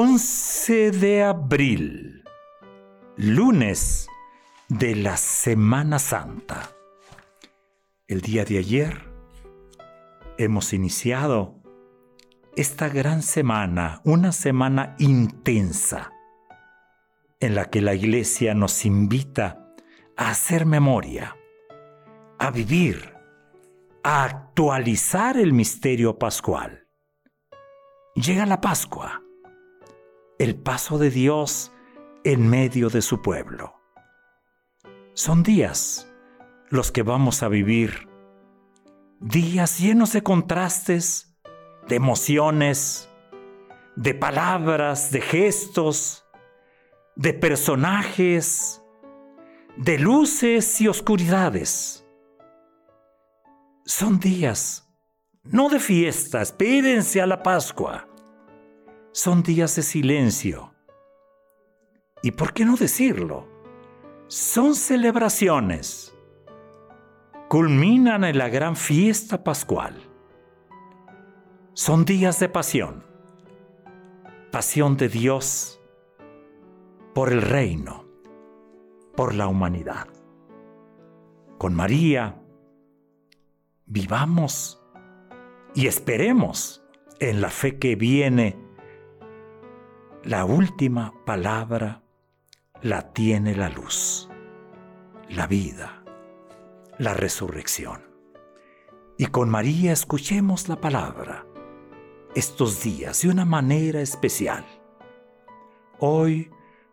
11 de abril, lunes de la Semana Santa. El día de ayer hemos iniciado esta gran semana, una semana intensa, en la que la Iglesia nos invita a hacer memoria, a vivir, a actualizar el misterio pascual. Llega la Pascua el paso de Dios en medio de su pueblo. Son días los que vamos a vivir, días llenos de contrastes, de emociones, de palabras, de gestos, de personajes, de luces y oscuridades. Son días, no de fiestas, pídense a la Pascua son días de silencio. ¿Y por qué no decirlo? Son celebraciones. Culminan en la gran fiesta pascual. Son días de pasión. Pasión de Dios por el reino, por la humanidad. Con María, vivamos y esperemos en la fe que viene la última palabra la tiene la luz, la vida, la resurrección. Y con María escuchemos la palabra estos días de una manera especial. Hoy,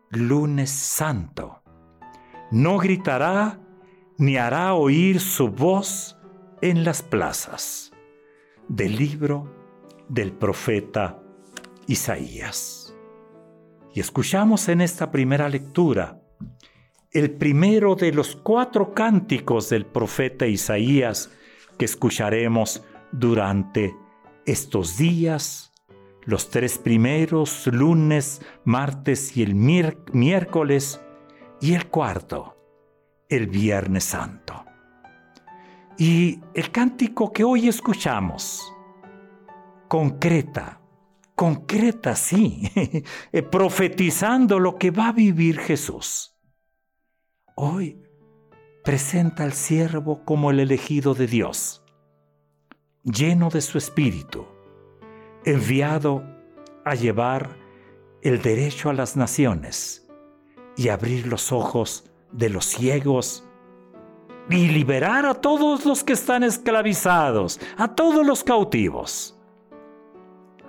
lunes santo, no gritará ni hará oír su voz en las plazas. Del libro del profeta Isaías. Y escuchamos en esta primera lectura el primero de los cuatro cánticos del profeta Isaías que escucharemos durante estos días, los tres primeros, lunes, martes y el miércoles, y el cuarto, el viernes santo. Y el cántico que hoy escuchamos concreta concreta, sí, eh, profetizando lo que va a vivir Jesús. Hoy presenta al siervo como el elegido de Dios, lleno de su espíritu, enviado a llevar el derecho a las naciones y abrir los ojos de los ciegos y liberar a todos los que están esclavizados, a todos los cautivos.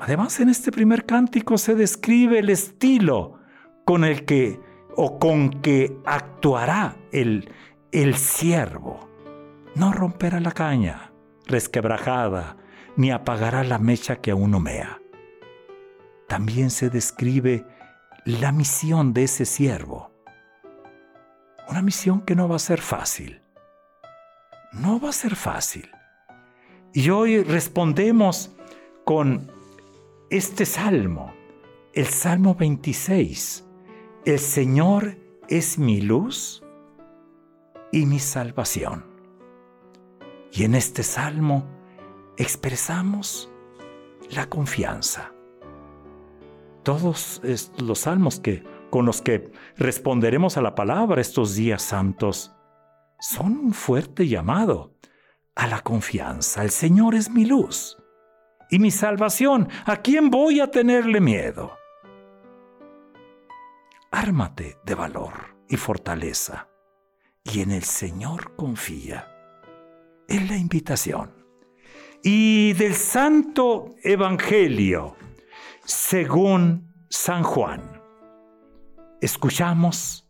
Además, en este primer cántico se describe el estilo con el que o con que actuará el, el siervo. No romperá la caña resquebrajada, ni apagará la mecha que aún humea. También se describe la misión de ese siervo. Una misión que no va a ser fácil. No va a ser fácil. Y hoy respondemos con este salmo, el Salmo 26, el Señor es mi luz y mi salvación. Y en este salmo expresamos la confianza. Todos los salmos que, con los que responderemos a la palabra estos días santos son un fuerte llamado a la confianza. El Señor es mi luz y mi salvación. ¿A quién voy a tenerle miedo? Ármate de valor y fortaleza y en el Señor confía. Es la invitación. Y del Santo Evangelio, según San Juan, escuchamos,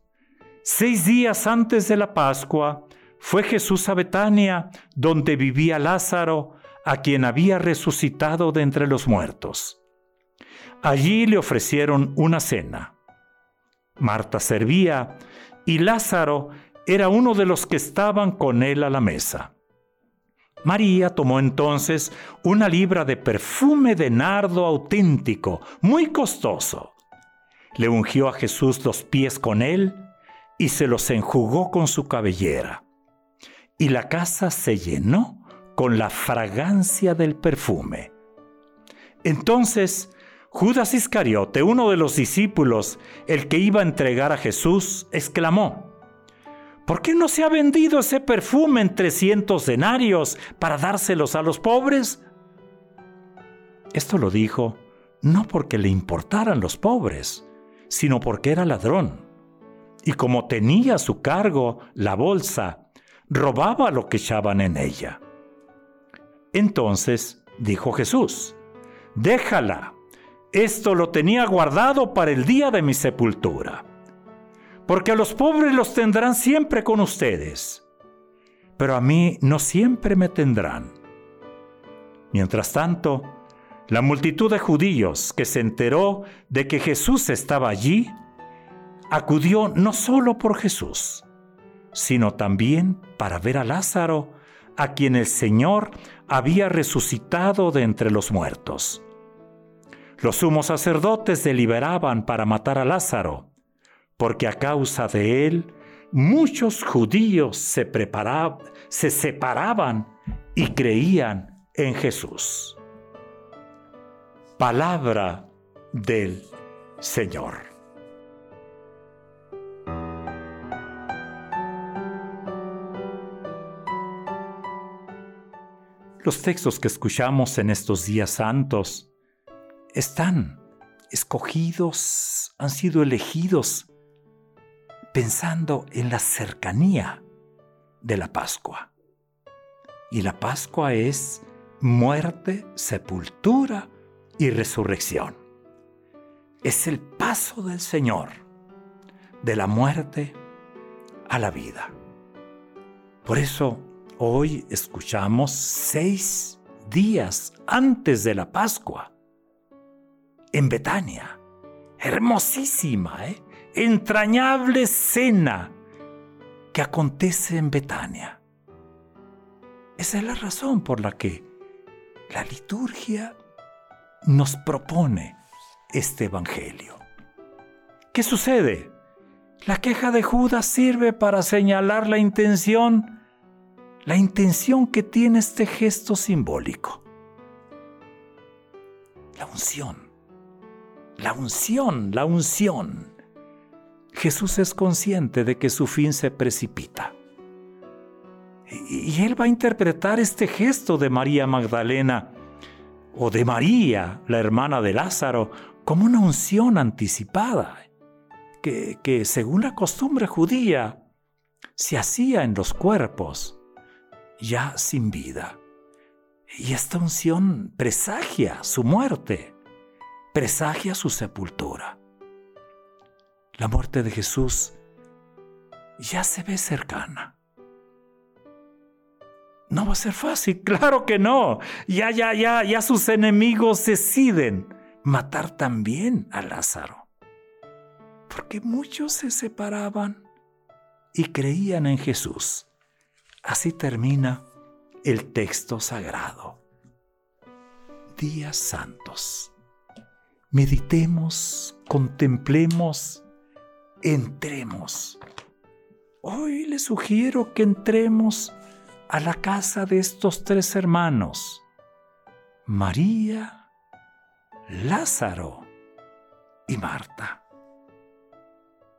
seis días antes de la Pascua, fue Jesús a Betania, donde vivía Lázaro, a quien había resucitado de entre los muertos. allí le ofrecieron una cena. Marta servía y Lázaro era uno de los que estaban con él a la mesa. María tomó entonces una libra de perfume de nardo auténtico, muy costoso. Le ungió a Jesús los pies con él y se los enjugó con su cabellera. Y la casa se llenó con la fragancia del perfume. Entonces Judas Iscariote, uno de los discípulos, el que iba a entregar a Jesús, exclamó, ¿Por qué no se ha vendido ese perfume en 300 denarios para dárselos a los pobres? Esto lo dijo no porque le importaran los pobres, sino porque era ladrón. Y como tenía a su cargo la bolsa, robaba lo que echaban en ella. Entonces dijo Jesús, déjala, esto lo tenía guardado para el día de mi sepultura porque a los pobres los tendrán siempre con ustedes, pero a mí no siempre me tendrán. Mientras tanto, la multitud de judíos que se enteró de que Jesús estaba allí, acudió no solo por Jesús, sino también para ver a Lázaro, a quien el Señor había resucitado de entre los muertos. Los sumos sacerdotes deliberaban para matar a Lázaro, porque a causa de él muchos judíos se, se separaban y creían en Jesús. Palabra del Señor. Los textos que escuchamos en estos días santos están escogidos, han sido elegidos pensando en la cercanía de la Pascua. Y la Pascua es muerte, sepultura y resurrección. Es el paso del Señor de la muerte a la vida. Por eso hoy escuchamos seis días antes de la Pascua en Betania. Hermosísima, ¿eh? entrañable cena que acontece en Betania. Esa es la razón por la que la liturgia nos propone este Evangelio. ¿Qué sucede? La queja de Judas sirve para señalar la intención, la intención que tiene este gesto simbólico. La unción, la unción, la unción. Jesús es consciente de que su fin se precipita. Y él va a interpretar este gesto de María Magdalena o de María, la hermana de Lázaro, como una unción anticipada, que, que según la costumbre judía se hacía en los cuerpos ya sin vida. Y esta unción presagia su muerte, presagia su sepultura la muerte de Jesús ya se ve cercana. No va a ser fácil, claro que no. Ya, ya, ya, ya sus enemigos deciden matar también a Lázaro. Porque muchos se separaban y creían en Jesús. Así termina el texto sagrado. Días santos. Meditemos, contemplemos entremos. Hoy les sugiero que entremos a la casa de estos tres hermanos, María, Lázaro y Marta.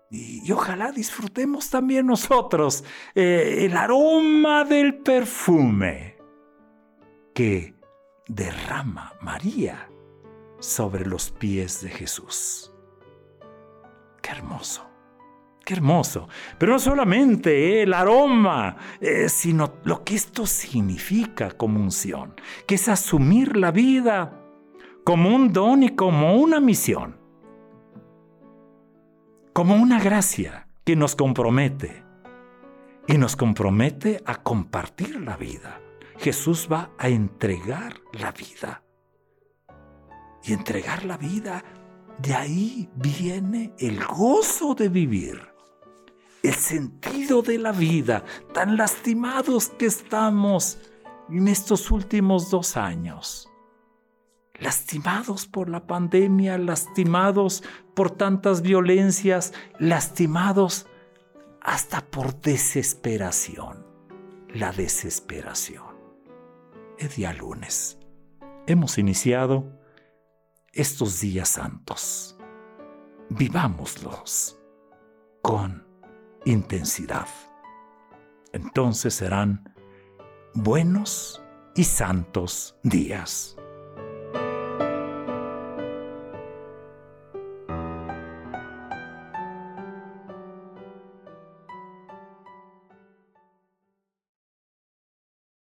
Y, ojalá disfrutemos también nosotros eh, el aroma del perfume que derrama María sobre los pies de Jesús. Qué hermoso. Qué hermoso. Pero no solamente el aroma, eh, sino lo que esto significa como unción, que es asumir la vida como un don y como una misión, como una gracia que nos compromete y nos compromete a compartir la vida. Jesús va a entregar la vida. y entregar la vida. De ahí viene el gozo de vivir, el sentido de la vida, tan lastimados que estamos en estos últimos dos años. Lastimados por la pandemia, lastimados por tantas violencias, lastimados hasta por desesperación. La desesperación. Es día lunes. Hemos iniciado estos días santos. Vivámoslos con intensidad. Entonces serán buenos y santos días.